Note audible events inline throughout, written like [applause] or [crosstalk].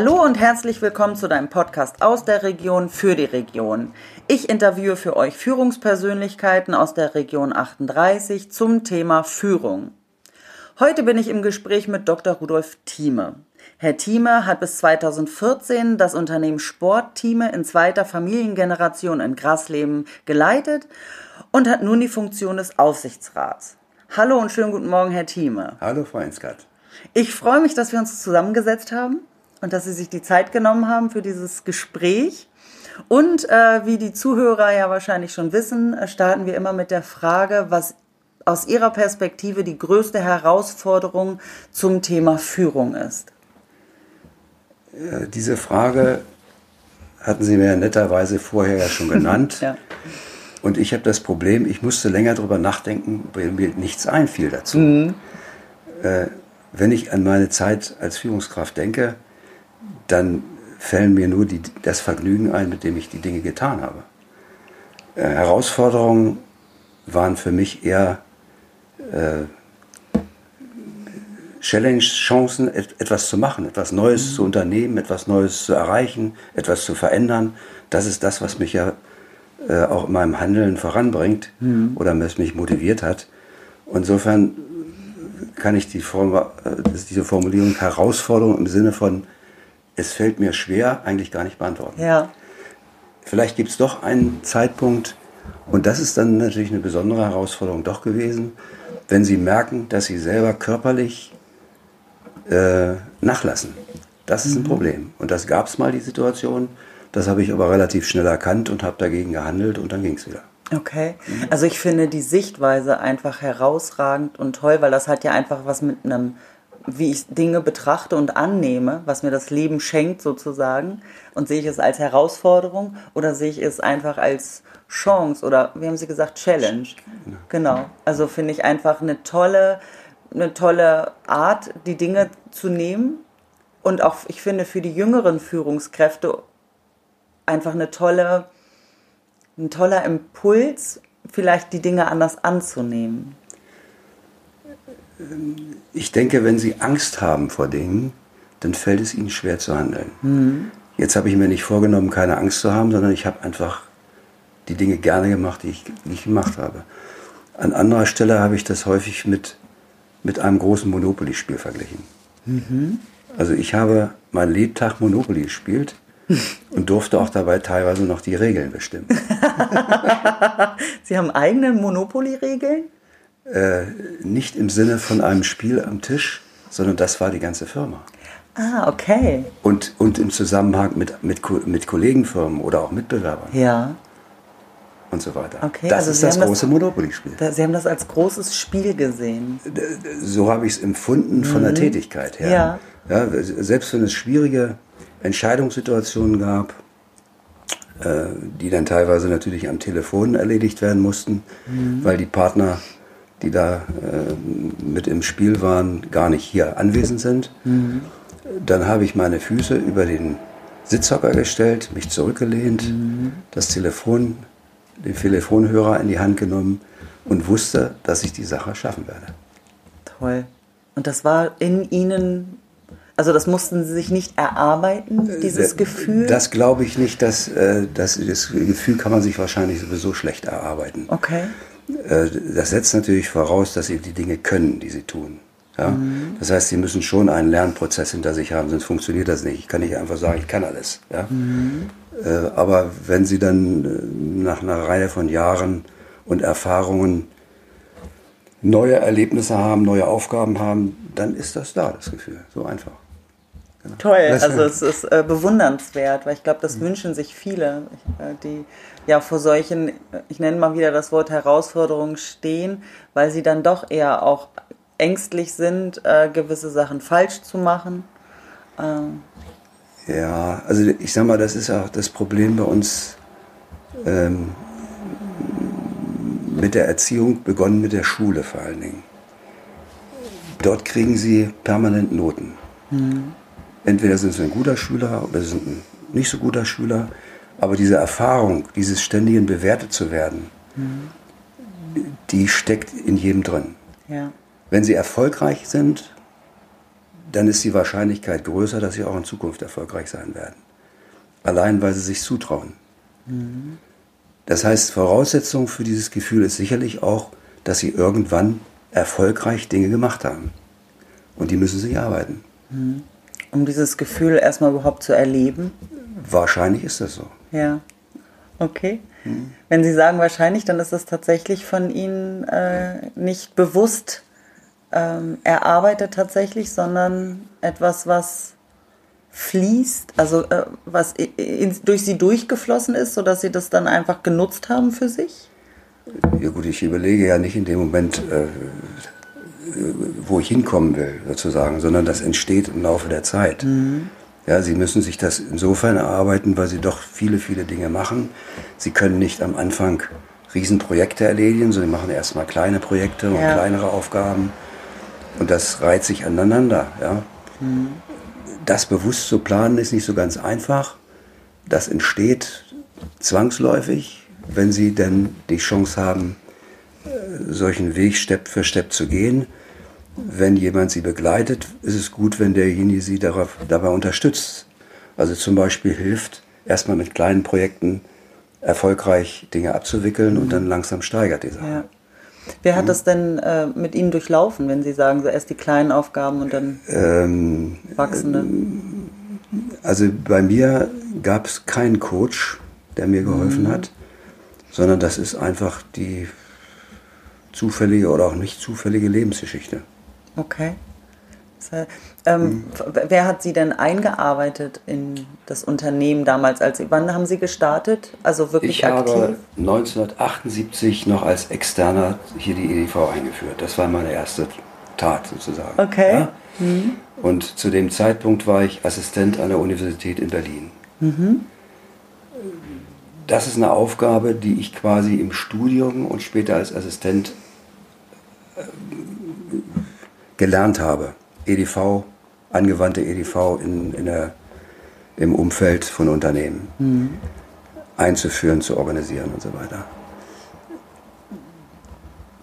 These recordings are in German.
Hallo und herzlich willkommen zu deinem Podcast aus der Region für die Region. Ich interviewe für euch Führungspersönlichkeiten aus der Region 38 zum Thema Führung. Heute bin ich im Gespräch mit Dr. Rudolf Thieme. Herr Thieme hat bis 2014 das Unternehmen Sportteame in zweiter Familiengeneration in Grasleben geleitet und hat nun die Funktion des Aufsichtsrats. Hallo und schönen guten Morgen, Herr Thieme. Hallo, Frau Inskat. Ich freue mich, dass wir uns zusammengesetzt haben und dass Sie sich die Zeit genommen haben für dieses Gespräch. Und äh, wie die Zuhörer ja wahrscheinlich schon wissen, äh, starten wir immer mit der Frage, was aus Ihrer Perspektive die größte Herausforderung zum Thema Führung ist. Äh, diese Frage hatten Sie mir netterweise vorher ja schon genannt. [laughs] ja. Und ich habe das Problem, ich musste länger darüber nachdenken, weil mir nichts einfiel dazu. Mhm. Äh, wenn ich an meine Zeit als Führungskraft denke, dann fällen mir nur die, das Vergnügen ein, mit dem ich die Dinge getan habe. Äh, Herausforderungen waren für mich eher äh, Challenge, Chancen, et, etwas zu machen, etwas Neues mhm. zu unternehmen, etwas Neues zu erreichen, etwas zu verändern. Das ist das, was mich ja äh, auch in meinem Handeln voranbringt mhm. oder was mich motiviert hat. Insofern kann ich die Form, äh, diese Formulierung Herausforderung im Sinne von es fällt mir schwer, eigentlich gar nicht beantworten. Ja. Vielleicht gibt es doch einen Zeitpunkt, und das ist dann natürlich eine besondere Herausforderung doch gewesen, wenn Sie merken, dass Sie selber körperlich äh, nachlassen. Das ist ein mhm. Problem. Und das gab es mal, die Situation. Das habe ich aber relativ schnell erkannt und habe dagegen gehandelt und dann ging es wieder. Okay. Also ich finde die Sichtweise einfach herausragend und toll, weil das hat ja einfach was mit einem wie ich Dinge betrachte und annehme, was mir das Leben schenkt sozusagen. Und sehe ich es als Herausforderung oder sehe ich es einfach als Chance oder, wie haben Sie gesagt, Challenge? Genau. Also finde ich einfach eine tolle, eine tolle Art, die Dinge zu nehmen. Und auch, ich finde, für die jüngeren Führungskräfte einfach eine tolle, ein toller Impuls, vielleicht die Dinge anders anzunehmen ich denke, wenn Sie Angst haben vor Dingen, dann fällt es Ihnen schwer zu handeln. Mhm. Jetzt habe ich mir nicht vorgenommen, keine Angst zu haben, sondern ich habe einfach die Dinge gerne gemacht, die ich, ich gemacht habe. An anderer Stelle habe ich das häufig mit, mit einem großen Monopoly-Spiel verglichen. Mhm. Also ich habe mein Lebtag Monopoly gespielt [laughs] und durfte auch dabei teilweise noch die Regeln bestimmen. [laughs] Sie haben eigene Monopoly-Regeln? Äh, nicht im Sinne von einem Spiel am Tisch, sondern das war die ganze Firma. Ah, okay. Und, und im Zusammenhang mit, mit, mit Kollegenfirmen oder auch Mitbewerbern. Ja. Und so weiter. Okay, das also ist Sie das große Monopoly-Spiel. Sie haben das als großes Spiel gesehen. So habe ich es empfunden von mhm. der Tätigkeit her. Ja. ja. Selbst wenn es schwierige Entscheidungssituationen gab, äh, die dann teilweise natürlich am Telefon erledigt werden mussten, mhm. weil die Partner die da äh, mit im Spiel waren, gar nicht hier anwesend sind. Mhm. Dann habe ich meine Füße über den Sitzhocker gestellt, mich zurückgelehnt, mhm. das Telefon, den Telefonhörer in die Hand genommen und wusste, dass ich die Sache schaffen werde. Toll. Und das war in Ihnen, also das mussten Sie sich nicht erarbeiten, äh, dieses Gefühl? Das glaube ich nicht, dass, äh, dass das Gefühl kann man sich wahrscheinlich sowieso schlecht erarbeiten. Okay. Äh, das setzt natürlich voraus, dass sie die Dinge können, die sie tun. Ja? Mhm. Das heißt, sie müssen schon einen Lernprozess hinter sich haben, sonst funktioniert das nicht. Ich kann nicht einfach sagen, ich kann alles. Ja? Mhm. Äh, aber wenn sie dann äh, nach einer Reihe von Jahren und Erfahrungen neue Erlebnisse haben, neue Aufgaben haben, dann ist das da, das Gefühl. So einfach. Genau. Toll, also es ist äh, bewundernswert, weil ich glaube, das mhm. wünschen sich viele, die ja vor solchen, ich nenne mal wieder das Wort Herausforderungen stehen, weil sie dann doch eher auch ängstlich sind, äh, gewisse Sachen falsch zu machen. Ähm. Ja, also ich sag mal, das ist auch das Problem bei uns ähm, mit der Erziehung, begonnen mit der Schule vor allen Dingen. Dort kriegen sie permanent Noten. Mhm. Entweder sind sie ein guter Schüler oder sie sind ein nicht so guter Schüler. Aber diese Erfahrung, dieses ständigen bewertet zu werden, mhm. die steckt in jedem drin. Ja. Wenn sie erfolgreich sind, dann ist die Wahrscheinlichkeit größer, dass sie auch in Zukunft erfolgreich sein werden. Allein weil sie sich zutrauen. Mhm. Das heißt, Voraussetzung für dieses Gefühl ist sicherlich auch, dass sie irgendwann erfolgreich Dinge gemacht haben. Und die müssen sich arbeiten. Mhm. Um dieses Gefühl erstmal überhaupt zu erleben? Wahrscheinlich ist das so. Ja. Okay. Mhm. Wenn Sie sagen wahrscheinlich, dann ist das tatsächlich von Ihnen äh, nicht bewusst ähm, erarbeitet tatsächlich, sondern etwas, was fließt, also äh, was in, durch Sie durchgeflossen ist, sodass Sie das dann einfach genutzt haben für sich? Ja gut, ich überlege ja nicht in dem Moment, äh, wo ich hinkommen will, sozusagen, sondern das entsteht im Laufe der Zeit. Mhm. Ja, Sie müssen sich das insofern erarbeiten, weil Sie doch viele, viele Dinge machen. Sie können nicht am Anfang Riesenprojekte erledigen, sondern machen erstmal kleine Projekte und ja. kleinere Aufgaben. Und das reiht sich aneinander. Ja. Mhm. Das bewusst zu planen ist nicht so ganz einfach. Das entsteht zwangsläufig, wenn Sie denn die Chance haben, äh, solchen Weg Step für Step zu gehen wenn jemand sie begleitet, ist es gut, wenn derjenige sie darauf, dabei unterstützt. Also zum Beispiel hilft, erstmal mit kleinen Projekten erfolgreich Dinge abzuwickeln mhm. und dann langsam steigert die Sache. Ja. Wer hat mhm. das denn äh, mit Ihnen durchlaufen, wenn Sie sagen, so erst die kleinen Aufgaben und dann ähm, wachsende? Also bei mir gab es keinen Coach, der mir geholfen mhm. hat, sondern das ist einfach die zufällige oder auch nicht zufällige Lebensgeschichte. Okay. Ähm, mhm. Wer hat Sie denn eingearbeitet in das Unternehmen damals? Als, wann haben Sie gestartet? Also wirklich ich aktiv? Ich habe 1978 noch als Externer hier die EDV eingeführt. Das war meine erste Tat sozusagen. Okay. Ja? Mhm. Und zu dem Zeitpunkt war ich Assistent an der Universität in Berlin. Mhm. Das ist eine Aufgabe, die ich quasi im Studium und später als Assistent äh, gelernt habe. EDV, angewandte EDV in, in der, im Umfeld von Unternehmen mhm. einzuführen, zu organisieren und so weiter.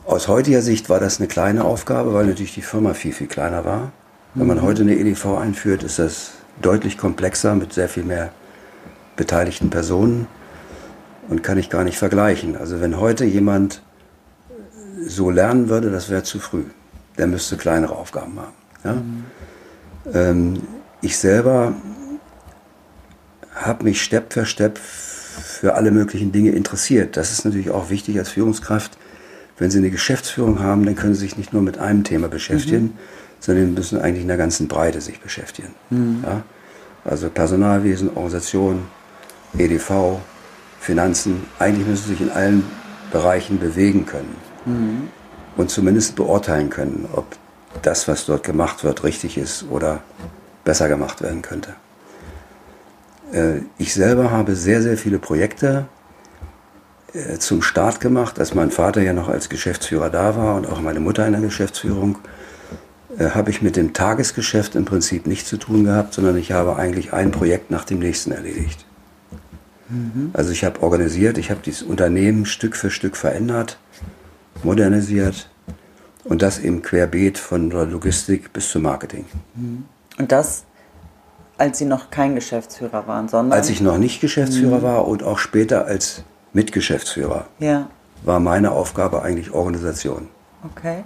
Aus heutiger Sicht war das eine kleine Aufgabe, weil natürlich die Firma viel, viel kleiner war. Wenn man mhm. heute eine EDV einführt, ist das deutlich komplexer mit sehr viel mehr beteiligten Personen und kann ich gar nicht vergleichen. Also wenn heute jemand so lernen würde, das wäre zu früh der müsste kleinere Aufgaben haben. Ja? Mhm. Ähm, ich selber habe mich Step für Step für alle möglichen Dinge interessiert. Das ist natürlich auch wichtig als Führungskraft. Wenn Sie eine Geschäftsführung haben, dann können Sie sich nicht nur mit einem Thema beschäftigen, mhm. sondern müssen eigentlich in der ganzen Breite sich beschäftigen. Mhm. Ja? Also Personalwesen, Organisation, EDV, Finanzen, eigentlich müssen Sie sich in allen Bereichen bewegen können. Mhm und zumindest beurteilen können, ob das, was dort gemacht wird, richtig ist oder besser gemacht werden könnte. Äh, ich selber habe sehr, sehr viele Projekte äh, zum Start gemacht, als mein Vater ja noch als Geschäftsführer da war und auch meine Mutter in der Geschäftsführung, äh, habe ich mit dem Tagesgeschäft im Prinzip nichts zu tun gehabt, sondern ich habe eigentlich ein Projekt nach dem nächsten erledigt. Mhm. Also ich habe organisiert, ich habe dieses Unternehmen Stück für Stück verändert, modernisiert und das im Querbeet von der Logistik bis zum Marketing. Mhm. Und das, als Sie noch kein Geschäftsführer waren, sondern? Als ich noch nicht Geschäftsführer mhm. war und auch später als Mitgeschäftsführer, ja. war meine Aufgabe eigentlich Organisation. Okay.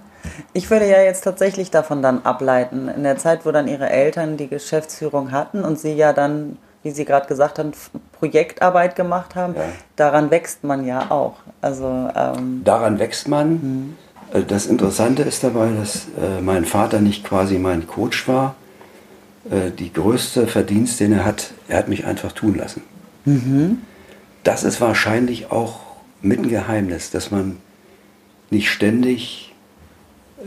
Ich würde ja jetzt tatsächlich davon dann ableiten, in der Zeit, wo dann Ihre Eltern die Geschäftsführung hatten und Sie ja dann wie Sie gerade gesagt haben, Projektarbeit gemacht haben, ja. daran wächst man ja auch. Also, ähm daran wächst man. Mhm. Das Interessante ist dabei, dass äh, mein Vater nicht quasi mein Coach war. Äh, die größte Verdienst, den er hat, er hat mich einfach tun lassen. Mhm. Das ist wahrscheinlich auch mit ein Geheimnis, dass man nicht ständig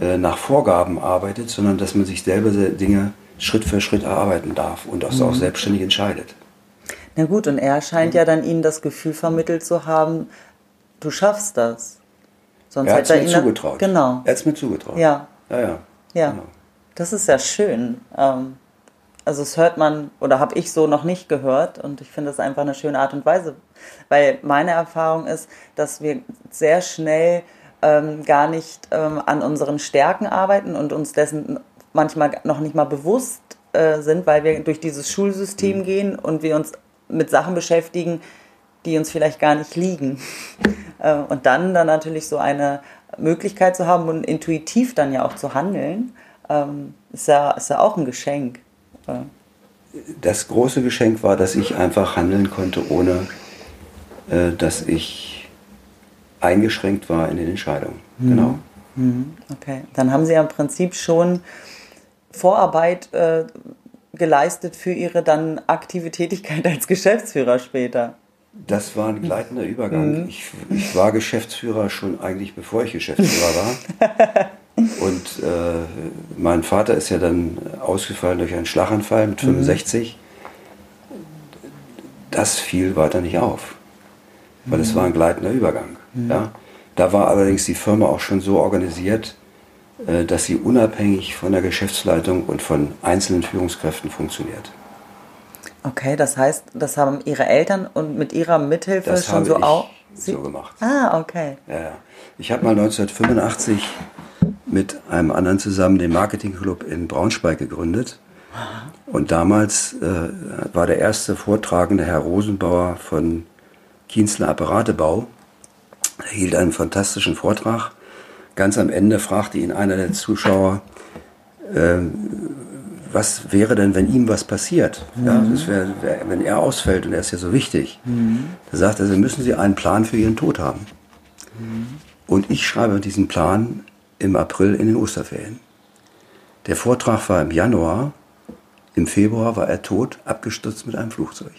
äh, nach Vorgaben arbeitet, sondern dass man sich selber Dinge Schritt für Schritt erarbeiten darf und das mhm. auch selbstständig entscheidet. Na gut, und er scheint mhm. ja dann Ihnen das Gefühl vermittelt zu haben, du schaffst das. Sonst er hat es mir zugetraut. Genau. Er hat es mir zugetraut. Ja. Ja, ja. Ja. Genau. Das ist ja schön. Ähm, also das hört man oder habe ich so noch nicht gehört und ich finde das einfach eine schöne Art und Weise, weil meine Erfahrung ist, dass wir sehr schnell ähm, gar nicht ähm, an unseren Stärken arbeiten und uns dessen manchmal noch nicht mal bewusst äh, sind, weil wir durch dieses Schulsystem mhm. gehen und wir uns mit Sachen beschäftigen, die uns vielleicht gar nicht liegen. [laughs] Äh, und dann dann natürlich so eine Möglichkeit zu haben und intuitiv dann ja auch zu handeln, ähm, ist, ja, ist ja auch ein Geschenk. Äh. Das große Geschenk war, dass ich einfach handeln konnte, ohne äh, dass ich eingeschränkt war in den Entscheidungen. Mhm. Genau. Mhm. Okay, dann haben Sie ja im Prinzip schon Vorarbeit äh, geleistet für Ihre dann aktive Tätigkeit als Geschäftsführer später. Das war ein gleitender Übergang. Mhm. Ich, ich, war Geschäftsführer schon eigentlich bevor ich Geschäftsführer war. [laughs] Und äh, mein Vater ist ja dann ausgefallen durch einen Schlaganfall mit 65. Mhm. Das fiel weiter nicht auf, weil mhm. es war ein gleitender Übergang. Mhm. Ja? Da war allerdings die Firma auch schon so organisiert, dass sie unabhängig von der Geschäftsleitung und von einzelnen Führungskräften funktioniert. Okay, das heißt, das haben Ihre Eltern und mit Ihrer Mithilfe das schon so auch so gemacht. Ah, okay. Ja, ja. Ich habe mal 1985 mit einem anderen zusammen den Marketingclub in Braunschweig gegründet. Und damals äh, war der erste Vortragende Herr Rosenbauer von Kienzler Apparatebau. Er hielt einen fantastischen Vortrag. Ganz am Ende fragte ihn einer der Zuschauer, äh, was wäre denn, wenn ihm was passiert? Mhm. Ja, wär, wär, wenn er ausfällt und er ist ja so wichtig. Mhm. Da sagt er, müssen Sie einen Plan für Ihren Tod haben. Mhm. Und ich schreibe diesen Plan im April in den Osterferien. Der Vortrag war im Januar, im Februar war er tot, abgestürzt mit einem Flugzeug.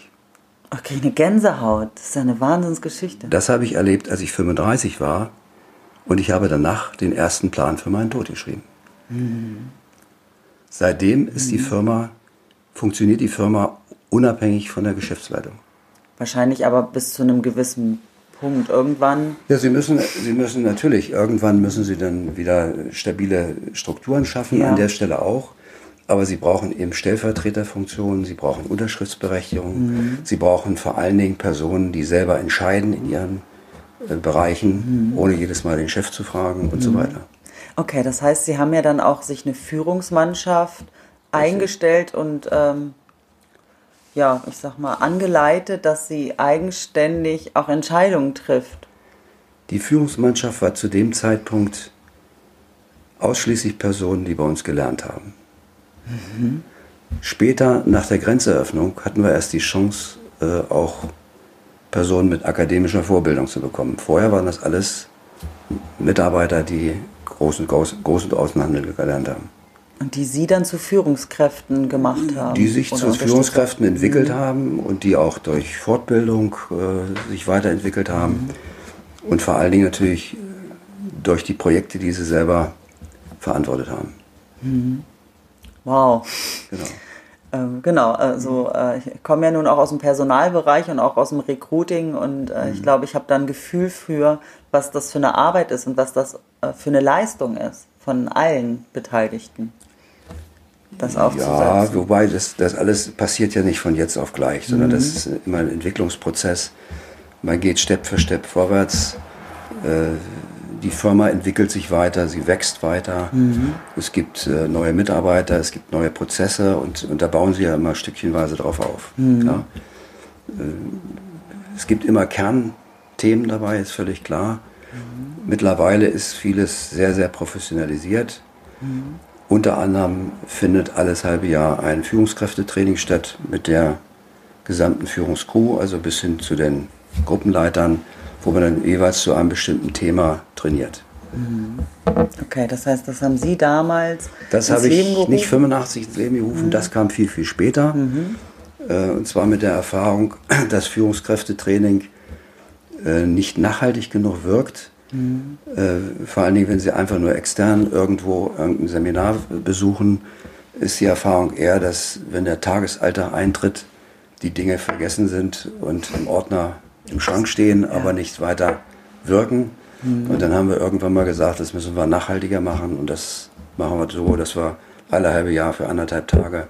Okay, eine Gänsehaut, das ist eine Wahnsinnsgeschichte. Das habe ich erlebt, als ich 35 war und ich habe danach den ersten Plan für meinen Tod geschrieben. Mhm. Seitdem ist die Firma, funktioniert die Firma unabhängig von der Geschäftsleitung. Wahrscheinlich aber bis zu einem gewissen Punkt. Irgendwann. Ja, Sie müssen, Sie müssen natürlich, irgendwann müssen Sie dann wieder stabile Strukturen schaffen, ja. an der Stelle auch. Aber Sie brauchen eben Stellvertreterfunktionen, Sie brauchen Unterschriftsberechtigung, mhm. Sie brauchen vor allen Dingen Personen, die selber entscheiden in ihren Bereichen, mhm. ohne jedes Mal den Chef zu fragen und mhm. so weiter. Okay, das heißt, Sie haben ja dann auch sich eine Führungsmannschaft eingestellt und ähm, ja, ich sag mal, angeleitet, dass sie eigenständig auch Entscheidungen trifft. Die Führungsmannschaft war zu dem Zeitpunkt ausschließlich Personen, die bei uns gelernt haben. Mhm. Später, nach der Grenzeröffnung, hatten wir erst die Chance, äh, auch Personen mit akademischer Vorbildung zu bekommen. Vorher waren das alles Mitarbeiter, die Groß- Groß, Groß und Außenhandel gelernt haben. Und die Sie dann zu Führungskräften gemacht haben? Die sich zu Führungskräften entwickelt mhm. haben und die auch durch Fortbildung äh, sich weiterentwickelt haben. Mhm. Und vor allen Dingen natürlich durch die Projekte, die sie selber verantwortet haben. Mhm. Wow. Genau. Ähm, genau, also äh, ich komme ja nun auch aus dem Personalbereich und auch aus dem Recruiting und äh, ich mhm. glaube, ich habe da ein Gefühl für, was das für eine Arbeit ist und was das äh, für eine Leistung ist von allen Beteiligten. Das aufzusetzen. Ja, wobei das, das alles passiert ja nicht von jetzt auf gleich, sondern mhm. das ist immer ein Entwicklungsprozess. Man geht Step für Step vorwärts. Die Firma entwickelt sich weiter, sie wächst weiter. Mhm. Es gibt äh, neue Mitarbeiter, es gibt neue Prozesse und, und da bauen sie ja immer stückchenweise drauf auf. Mhm. Ja? Äh, es gibt immer Kernthemen dabei, ist völlig klar. Mhm. Mittlerweile ist vieles sehr, sehr professionalisiert. Mhm. Unter anderem findet alles halbe Jahr ein Führungskräftetraining statt mit der gesamten Führungskrew, also bis hin zu den Gruppenleitern wo man dann jeweils zu einem bestimmten Thema trainiert. Mhm. Okay, das heißt, das haben Sie damals. Das habe ich gerufen? nicht 85 ins Leben gerufen, mhm. das kam viel, viel später. Mhm. Äh, und zwar mit der Erfahrung, [clears throat] dass Führungskräftetraining äh, nicht nachhaltig genug wirkt. Mhm. Äh, vor allen Dingen, wenn Sie einfach nur extern irgendwo irgendein Seminar besuchen, ist die Erfahrung eher, dass wenn der Tagesalter eintritt, die Dinge vergessen sind und im Ordner im Schrank stehen, aber nicht weiter wirken. Mhm. Und dann haben wir irgendwann mal gesagt, das müssen wir nachhaltiger machen und das machen wir so, dass wir alle halbe Jahr für anderthalb Tage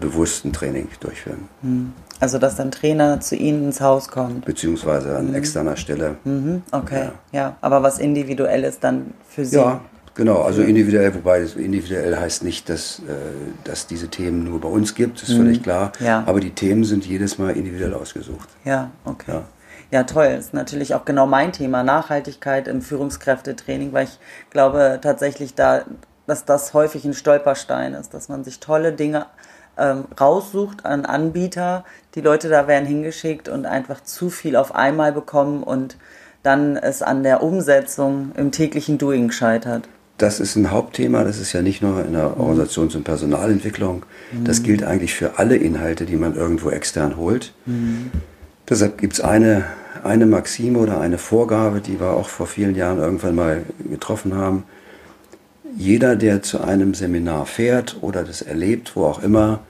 bewussten Training durchführen. Mhm. Also dass dann Trainer zu Ihnen ins Haus kommt. Beziehungsweise an mhm. externer Stelle. Mhm. Okay, ja. ja. Aber was Individuelles dann für Sie. Ja, Genau, also individuell, wobei individuell heißt nicht, dass, äh, dass diese Themen nur bei uns gibt, ist mhm. völlig klar. Ja. Aber die Themen sind jedes Mal individuell ausgesucht. Ja, okay. Ja. Ja, toll. Das ist natürlich auch genau mein Thema, Nachhaltigkeit im Führungskräftetraining, weil ich glaube tatsächlich da, dass das häufig ein Stolperstein ist, dass man sich tolle Dinge ähm, raussucht an Anbieter. Die Leute da werden hingeschickt und einfach zu viel auf einmal bekommen und dann es an der Umsetzung im täglichen Doing scheitert. Das ist ein Hauptthema, das ist ja nicht nur in der Organisations- und Personalentwicklung, das gilt eigentlich für alle Inhalte, die man irgendwo extern holt. Mhm. Deshalb gibt es eine, eine Maxime oder eine Vorgabe, die wir auch vor vielen Jahren irgendwann mal getroffen haben. Jeder, der zu einem Seminar fährt oder das erlebt, wo auch immer,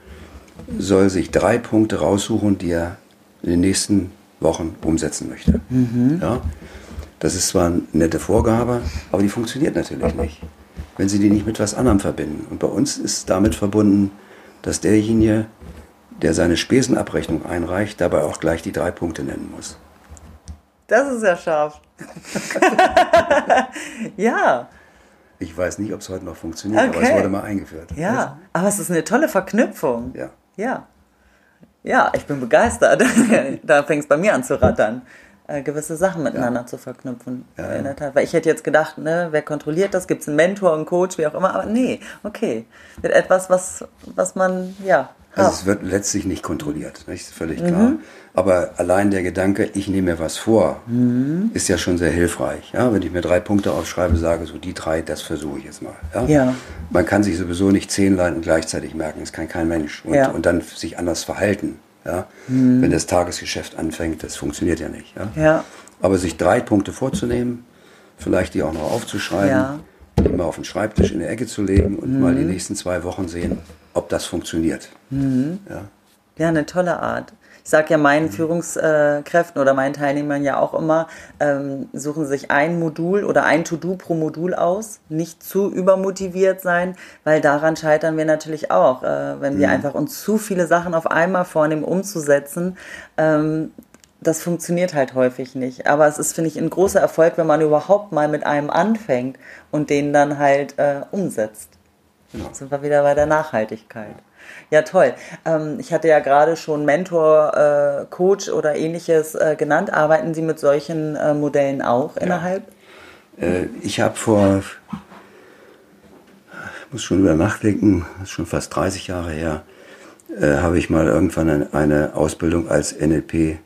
soll sich drei Punkte raussuchen, die er in den nächsten Wochen umsetzen möchte. Mhm. Ja? Das ist zwar eine nette Vorgabe, aber die funktioniert natürlich nicht, wenn Sie die nicht mit was anderem verbinden. Und bei uns ist damit verbunden, dass derjenige, der seine Spesenabrechnung einreicht, dabei auch gleich die drei Punkte nennen muss. Das ist ja scharf. [laughs] ja. Ich weiß nicht, ob es heute noch funktioniert, okay. aber es wurde mal eingeführt. Ja, aber es ist eine tolle Verknüpfung. Ja. Ja. Ja, ich bin begeistert. [laughs] da fängt es bei mir an zu rattern äh, gewisse Sachen miteinander ja. zu verknüpfen. Ja, in der Tat. Weil ich hätte jetzt gedacht, ne, wer kontrolliert das? Gibt es einen Mentor, einen Coach, wie auch immer? Aber nee, okay. Wird etwas, was, was man, ja. Also es wird letztlich nicht kontrolliert, nicht? völlig klar. Mhm. Aber allein der Gedanke, ich nehme mir was vor, mhm. ist ja schon sehr hilfreich. Ja? Wenn ich mir drei Punkte aufschreibe, sage, so die drei, das versuche ich jetzt mal. Ja? ja? Man kann sich sowieso nicht zehn Leuten gleichzeitig merken, das kann kein Mensch. Und, ja. und dann sich anders verhalten. Ja? Mhm. Wenn das Tagesgeschäft anfängt, das funktioniert ja nicht. Ja? ja? Aber sich drei Punkte vorzunehmen, vielleicht die auch noch aufzuschreiben, ja. die mal auf den Schreibtisch in der Ecke zu legen und mhm. mal die nächsten zwei Wochen sehen, ob das funktioniert. Mhm. Ja? ja, eine tolle Art ich sage ja meinen Führungskräften oder meinen Teilnehmern ja auch immer, ähm, suchen sich ein Modul oder ein To-Do pro Modul aus, nicht zu übermotiviert sein, weil daran scheitern wir natürlich auch, äh, wenn wir mhm. einfach uns zu viele Sachen auf einmal vornehmen, umzusetzen. Ähm, das funktioniert halt häufig nicht. Aber es ist, finde ich, ein großer Erfolg, wenn man überhaupt mal mit einem anfängt und den dann halt äh, umsetzt. Ja. Sind wir wieder bei der Nachhaltigkeit. Ja, toll. Ähm, ich hatte ja gerade schon Mentor, äh, Coach oder ähnliches äh, genannt. Arbeiten Sie mit solchen äh, Modellen auch innerhalb? Äh, ich habe vor, ich muss schon über nachdenken, ist schon fast 30 Jahre her, äh, habe ich mal irgendwann eine, eine Ausbildung als NLP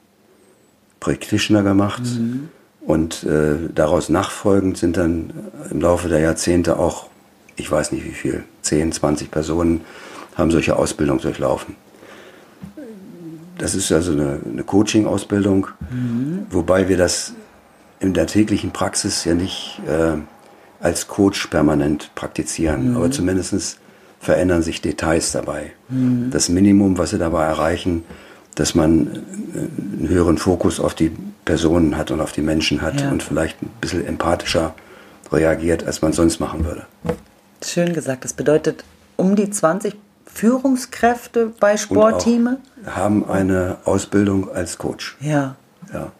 Practitioner gemacht. Mhm. Und äh, daraus nachfolgend sind dann im Laufe der Jahrzehnte auch, ich weiß nicht wie viel, 10, 20 Personen haben solche Ausbildung durchlaufen. Das ist also eine, eine Coaching-Ausbildung, mhm. wobei wir das in der täglichen Praxis ja nicht äh, als Coach permanent praktizieren, mhm. aber zumindest verändern sich Details dabei. Mhm. Das Minimum, was sie dabei erreichen, dass man einen höheren Fokus auf die Personen hat und auf die Menschen hat ja. und vielleicht ein bisschen empathischer reagiert, als man sonst machen würde. Schön gesagt. Das bedeutet, um die 20 Führungskräfte bei Sportteams? Haben eine Ausbildung als Coach. Ja. ja.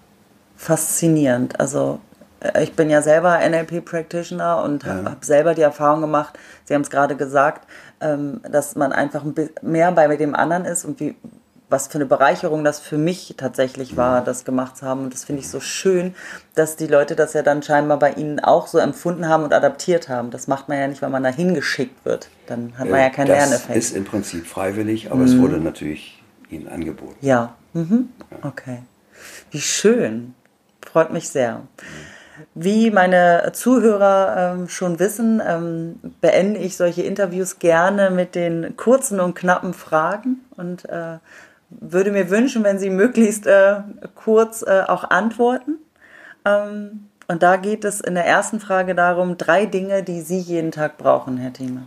Faszinierend. Also äh, ich bin ja selber NLP-Practitioner und ja. habe selber die Erfahrung gemacht, Sie haben es gerade gesagt, ähm, dass man einfach mehr bei dem anderen ist und wie, was für eine Bereicherung das für mich tatsächlich war, das gemacht zu haben. Und das finde ich so schön, dass die Leute das ja dann scheinbar bei ihnen auch so empfunden haben und adaptiert haben. Das macht man ja nicht, weil man da hingeschickt wird. Dann hat man ja keinen das Lerneffekt. Das ist im Prinzip freiwillig, aber mhm. es wurde natürlich ihnen angeboten. Ja, mhm. okay. Wie schön. Freut mich sehr. Wie meine Zuhörer ähm, schon wissen, ähm, beende ich solche Interviews gerne mit den kurzen und knappen Fragen und äh, würde mir wünschen, wenn Sie möglichst äh, kurz äh, auch antworten. Ähm, und da geht es in der ersten Frage darum, drei Dinge, die Sie jeden Tag brauchen, Herr Thieme.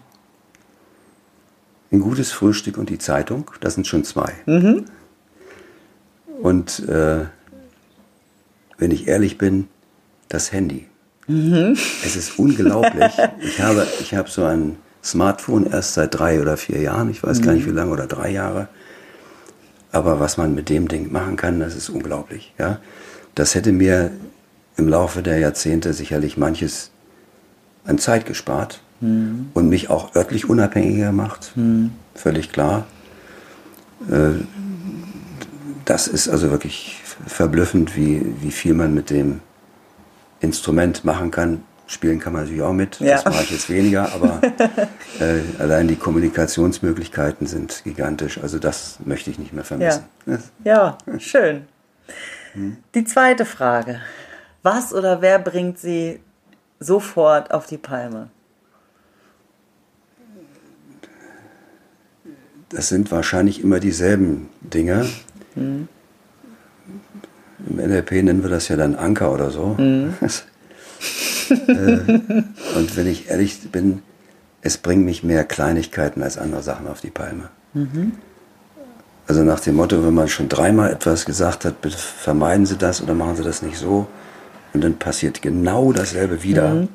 Ein gutes Frühstück und die Zeitung, das sind schon zwei. Mhm. Und äh, wenn ich ehrlich bin, das Handy. Mhm. Es ist unglaublich. [laughs] ich habe, ich habe so ein Smartphone erst seit drei oder vier Jahren, ich weiß mhm. gar nicht wie lange, oder drei Jahre. Aber was man mit dem Ding machen kann, das ist unglaublich. Ja? Das hätte mir im Laufe der Jahrzehnte sicherlich manches an Zeit gespart mhm. und mich auch örtlich unabhängiger gemacht. Mhm. Völlig klar. Äh, das ist also wirklich verblüffend, wie, wie viel man mit dem Instrument machen kann. Spielen kann man natürlich auch mit, ja. das mache ich jetzt weniger, aber [laughs] äh, allein die Kommunikationsmöglichkeiten sind gigantisch. Also das möchte ich nicht mehr vermissen. Ja, ja schön. Hm? Die zweite Frage. Was oder wer bringt Sie sofort auf die Palme? Das sind wahrscheinlich immer dieselben Dinge. Hm. Im NLP nennen wir das ja dann Anker oder so. Hm. [laughs] äh, und wenn ich ehrlich bin, es bringen mich mehr Kleinigkeiten als andere Sachen auf die Palme. Mhm. Also nach dem Motto, wenn man schon dreimal etwas gesagt hat, bitte vermeiden Sie das oder machen Sie das nicht so. Und dann passiert genau dasselbe wieder. Mhm.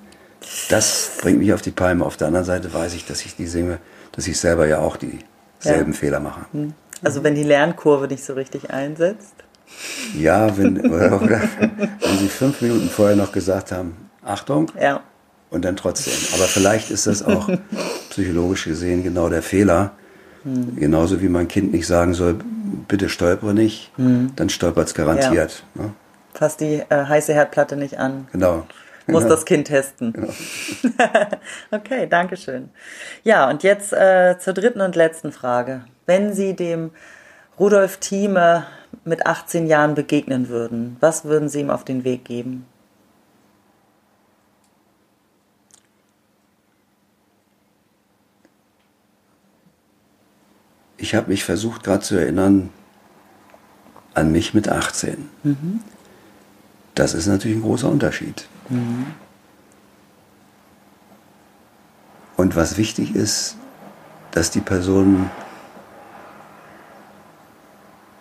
Das bringt mich auf die Palme. Auf der anderen Seite weiß ich, dass ich die singe, dass ich selber ja auch dieselben ja. Fehler mache. Mhm. Also wenn die Lernkurve nicht so richtig einsetzt? Ja, wenn, oder, [laughs] oder, wenn Sie fünf Minuten vorher noch gesagt haben, Achtung, ja. und dann trotzdem. Aber vielleicht ist das auch [laughs] psychologisch gesehen genau der Fehler. Mhm. Genauso wie mein Kind nicht sagen soll, bitte stolpere nicht, mhm. dann stolpert es garantiert. Ja. Ne? Fass die äh, heiße Herdplatte nicht an. Genau. Muss das Kind testen. Genau. [laughs] okay, danke schön. Ja, und jetzt äh, zur dritten und letzten Frage. Wenn Sie dem Rudolf Thieme mit 18 Jahren begegnen würden, was würden Sie ihm auf den Weg geben? Ich habe mich versucht gerade zu erinnern an mich mit 18. Mhm. Das ist natürlich ein großer Unterschied. Mhm. Und was wichtig ist, dass die Personen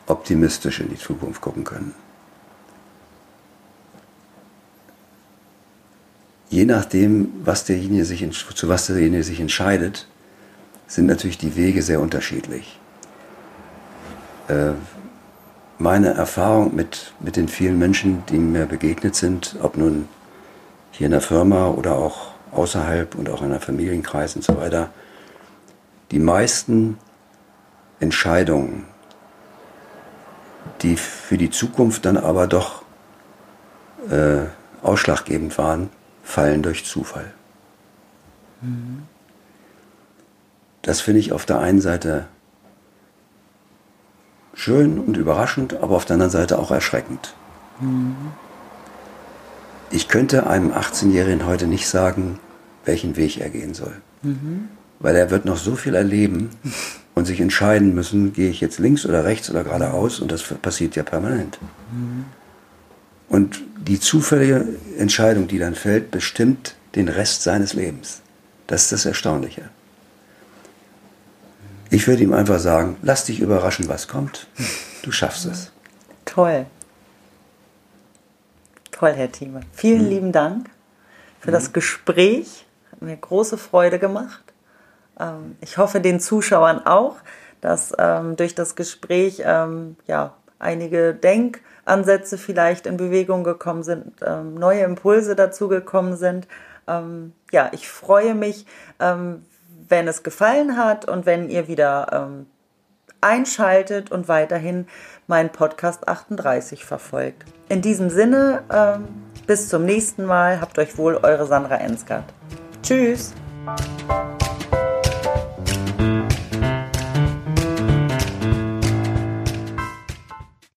optimistisch in die Zukunft gucken können. Je nachdem, was derjenige sich, zu was derjenige sich entscheidet, sind natürlich die Wege sehr unterschiedlich. Äh, meine Erfahrung mit, mit den vielen Menschen, die mir begegnet sind, ob nun hier in der Firma oder auch außerhalb und auch in der Familienkreis und so weiter, die meisten Entscheidungen, die für die Zukunft dann aber doch äh, ausschlaggebend waren, fallen durch Zufall. Mhm. Das finde ich auf der einen Seite schön und überraschend, aber auf der anderen Seite auch erschreckend. Mhm. Ich könnte einem 18-Jährigen heute nicht sagen, welchen Weg er gehen soll. Mhm. Weil er wird noch so viel erleben und sich entscheiden müssen, gehe ich jetzt links oder rechts oder geradeaus und das passiert ja permanent. Mhm. Und die zufällige Entscheidung, die dann fällt, bestimmt den Rest seines Lebens. Das ist das Erstaunliche. Ich würde ihm einfach sagen, lass dich überraschen, was kommt. Du schaffst es. Toll. Toll, Herr Thieme. Vielen hm. lieben Dank für hm. das Gespräch. Hat mir große Freude gemacht. Ähm, ich hoffe den Zuschauern auch, dass ähm, durch das Gespräch ähm, ja, einige Denkansätze vielleicht in Bewegung gekommen sind, neue Impulse dazu gekommen sind. ja, ich freue mich, wenn es gefallen hat und wenn ihr wieder ähm, einschaltet und weiterhin meinen Podcast 38 verfolgt. In diesem Sinne, ähm, bis zum nächsten Mal. Habt euch wohl, eure Sandra Ensgard. Tschüss.